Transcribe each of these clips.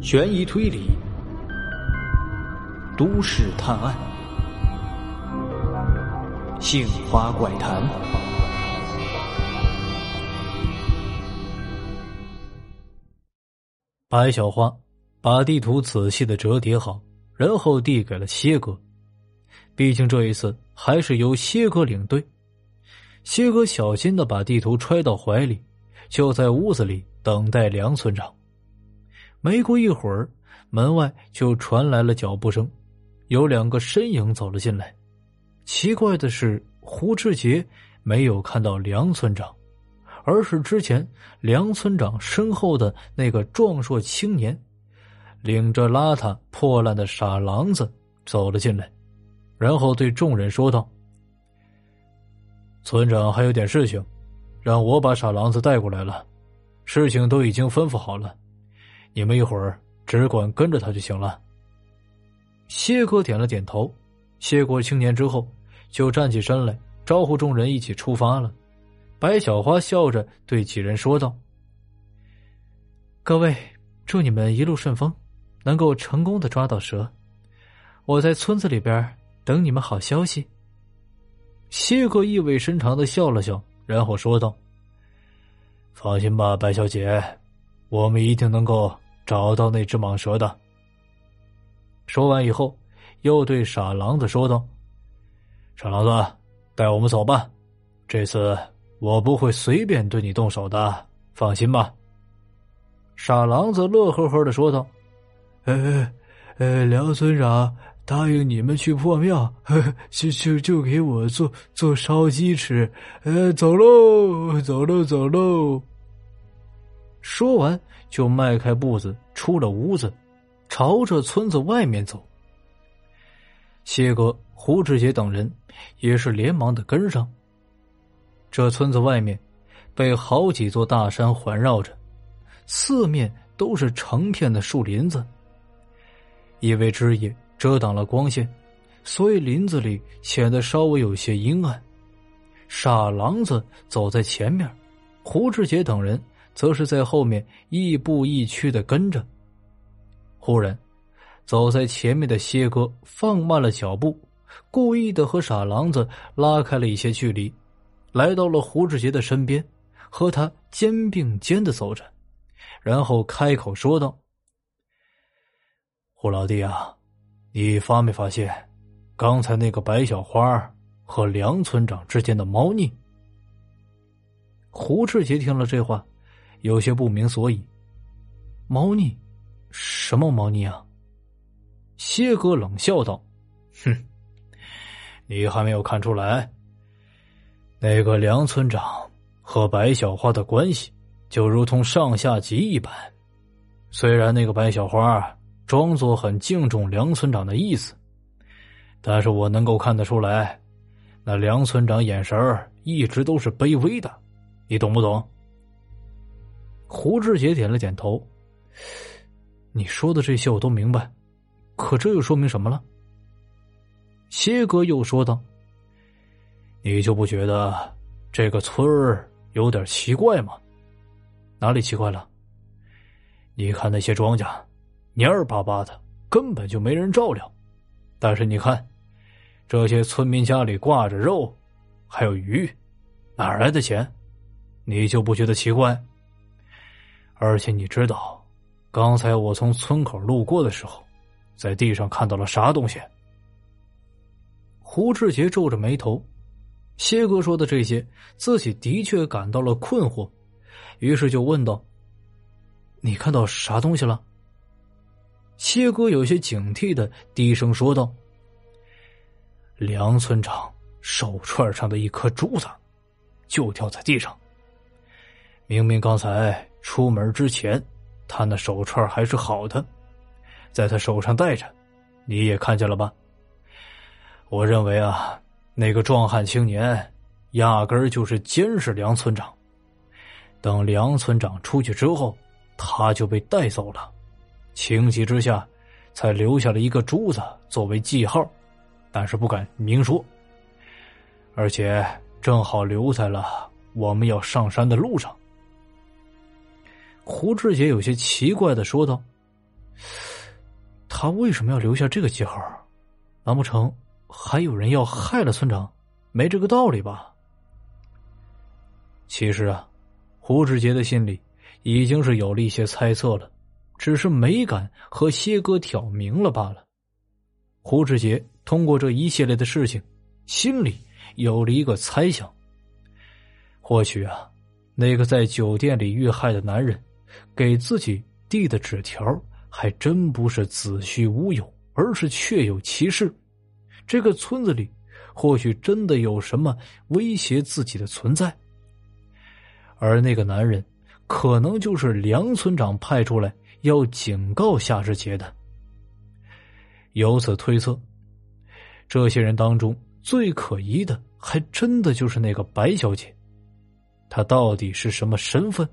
悬疑推理、都市探案、杏花怪谈。白小花把地图仔细的折叠好，然后递给了蝎哥。毕竟这一次还是由蝎哥领队。蝎哥小心的把地图揣到怀里，就在屋子里等待梁村长。没过一会儿，门外就传来了脚步声，有两个身影走了进来。奇怪的是，胡志杰没有看到梁村长，而是之前梁村长身后的那个壮硕青年，领着邋遢破烂的傻狼子走了进来，然后对众人说道。村长还有点事情，让我把傻狼子带过来了。事情都已经吩咐好了，你们一会儿只管跟着他就行了。谢哥点了点头，谢过青年之后，就站起身来招呼众人一起出发了。白小花笑着对几人说道：“各位，祝你们一路顺风，能够成功的抓到蛇。我在村子里边等你们好消息。”谢哥意味深长的笑了笑，然后说道：“放心吧，白小姐，我们一定能够找到那只蟒蛇的。”说完以后，又对傻狼子说道：“傻狼子，带我们走吧，这次我不会随便对你动手的，放心吧。”傻狼子乐呵呵的说道：“呃，呃，梁村长。”答应你们去破庙，就就就给我做做烧鸡吃。呃，走喽，走喽，走喽。说完，就迈开步子出了屋子，朝着村子外面走。谢哥、胡志杰等人也是连忙的跟上。这村子外面被好几座大山环绕着，四面都是成片的树林子，因为枝叶。遮挡了光线，所以林子里显得稍微有些阴暗。傻狼子走在前面，胡志杰等人则是在后面亦步亦趋的跟着。忽然，走在前面的谢哥放慢了脚步，故意的和傻狼子拉开了一些距离，来到了胡志杰的身边，和他肩并肩的走着，然后开口说道：“胡老弟啊。”你发没发现，刚才那个白小花和梁村长之间的猫腻？胡志杰听了这话，有些不明所以。猫腻？什么猫腻啊？谢哥冷笑道：“哼，你还没有看出来？那个梁村长和白小花的关系，就如同上下级一般。虽然那个白小花……”装作很敬重梁村长的意思，但是我能够看得出来，那梁村长眼神一直都是卑微的，你懂不懂？胡志杰点了点头。你说的这些我都明白，可这又说明什么了？谢哥又说道：“你就不觉得这个村儿有点奇怪吗？哪里奇怪了？你看那些庄稼。”蔫儿巴巴的，根本就没人照料。但是你看，这些村民家里挂着肉，还有鱼，哪来的钱？你就不觉得奇怪？而且你知道，刚才我从村口路过的时候，在地上看到了啥东西？胡志杰皱着眉头，谢哥说的这些，自己的确感到了困惑，于是就问道：“你看到啥东西了？”谢哥有些警惕的低声说道：“梁村长手串上的一颗珠子，就掉在地上。明明刚才出门之前，他那手串还是好的，在他手上戴着，你也看见了吧？我认为啊，那个壮汉青年，压根儿就是监视梁村长。等梁村长出去之后，他就被带走了。”情急之下，才留下了一个珠子作为记号，但是不敢明说。而且正好留在了我们要上山的路上。胡志杰有些奇怪的说道：“他为什么要留下这个记号？难不成还有人要害了村长？没这个道理吧？其实啊，胡志杰的心里已经是有了一些猜测了，只是没敢和谢哥挑明了罢了。胡志杰通过这一系列的事情，心里有了一个猜想：或许啊，那个在酒店里遇害的男人，给自己递的纸条，还真不是子虚乌有，而是确有其事。这个村子里，或许真的有什么威胁自己的存在，而那个男人，可能就是梁村长派出来要警告夏之杰的。由此推测，这些人当中最可疑的，还真的就是那个白小姐。她到底是什么身份？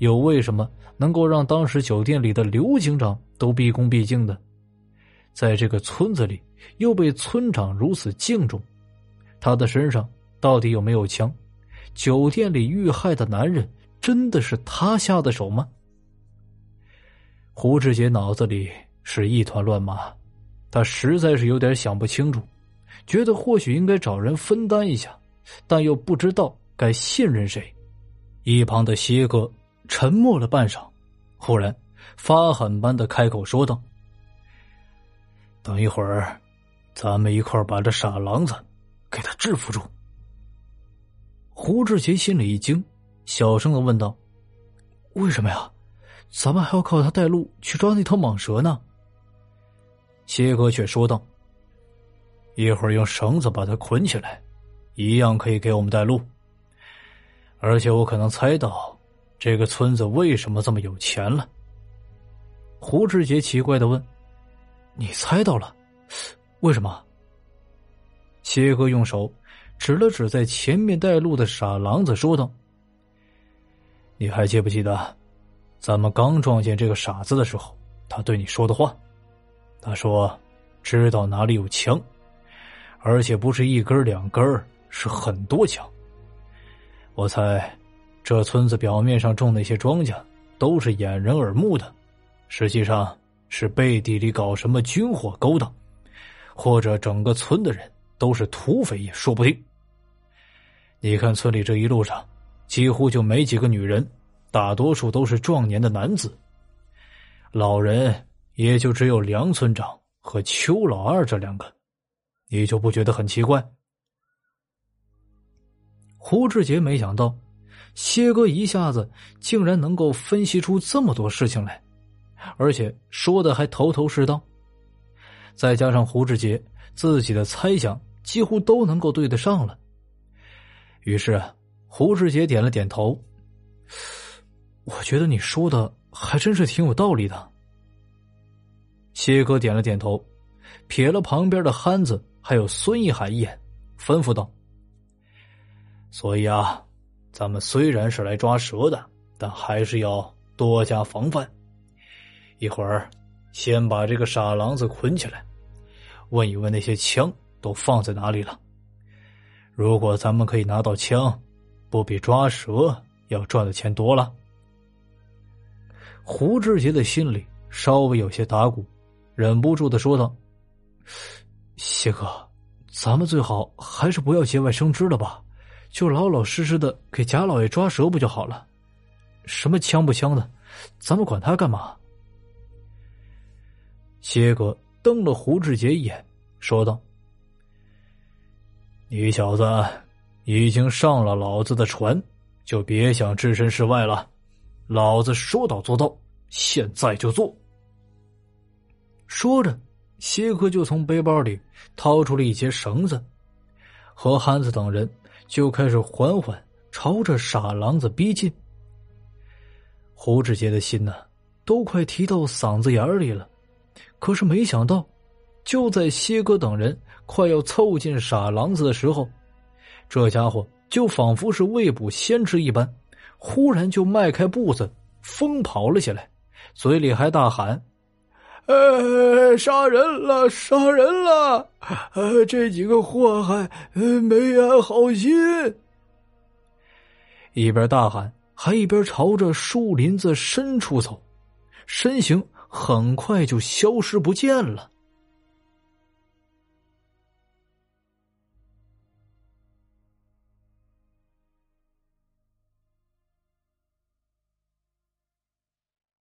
又为什么能够让当时酒店里的刘警长都毕恭毕敬的？在这个村子里又被村长如此敬重？他的身上到底有没有枪？酒店里遇害的男人真的是他下的手吗？胡志杰脑子里。是一团乱麻，他实在是有点想不清楚，觉得或许应该找人分担一下，但又不知道该信任谁。一旁的西哥沉默了半晌，忽然发狠般的开口说道：“等一会儿，咱们一块把这傻狼子给他制服住。”胡志杰心里一惊，小声的问道：“为什么呀？咱们还要靠他带路去抓那头蟒蛇呢？”谢哥却说道：“一会儿用绳子把他捆起来，一样可以给我们带路。而且我可能猜到，这个村子为什么这么有钱了。”胡志杰奇怪的问：“你猜到了？为什么？”谢哥用手指了指在前面带路的傻狼子，说道：“你还记不记得，咱们刚撞见这个傻子的时候，他对你说的话？”他说：“知道哪里有枪，而且不是一根两根是很多枪。我猜，这村子表面上种那些庄稼都是掩人耳目的，实际上是背地里搞什么军火勾当，或者整个村的人都是土匪也说不定。你看，村里这一路上几乎就没几个女人，大多数都是壮年的男子，老人。”也就只有梁村长和邱老二这两个，你就不觉得很奇怪？胡志杰没想到，谢哥一下子竟然能够分析出这么多事情来，而且说的还头头是道。再加上胡志杰自己的猜想几乎都能够对得上了，于是胡志杰点了点头。我觉得你说的还真是挺有道理的。谢哥点了点头，瞥了旁边的憨子还有孙一海一眼，吩咐道：“所以啊，咱们虽然是来抓蛇的，但还是要多加防范。一会儿，先把这个傻狼子捆起来，问一问那些枪都放在哪里了。如果咱们可以拿到枪，不比抓蛇要赚的钱多了。”胡志杰的心里稍微有些打鼓。忍不住的说道：“谢哥，咱们最好还是不要节外生枝了吧，就老老实实的给贾老爷抓蛇不就好了？什么枪不枪的，咱们管他干嘛？”谢哥瞪了胡志杰一眼，说道：“你小子已经上了老子的船，就别想置身事外了。老子说到做到，现在就做。”说着，谢哥就从背包里掏出了一截绳子，和汉子等人就开始缓缓朝着傻狼子逼近。胡志杰的心呢，都快提到嗓子眼里了。可是没想到，就在谢哥等人快要凑近傻狼子的时候，这家伙就仿佛是未卜先知一般，忽然就迈开步子疯跑了起来，嘴里还大喊。呃，杀人了，杀人了！呃，这几个祸害，没安好心。一边大喊，还一边朝着树林子深处走，身形很快就消失不见了。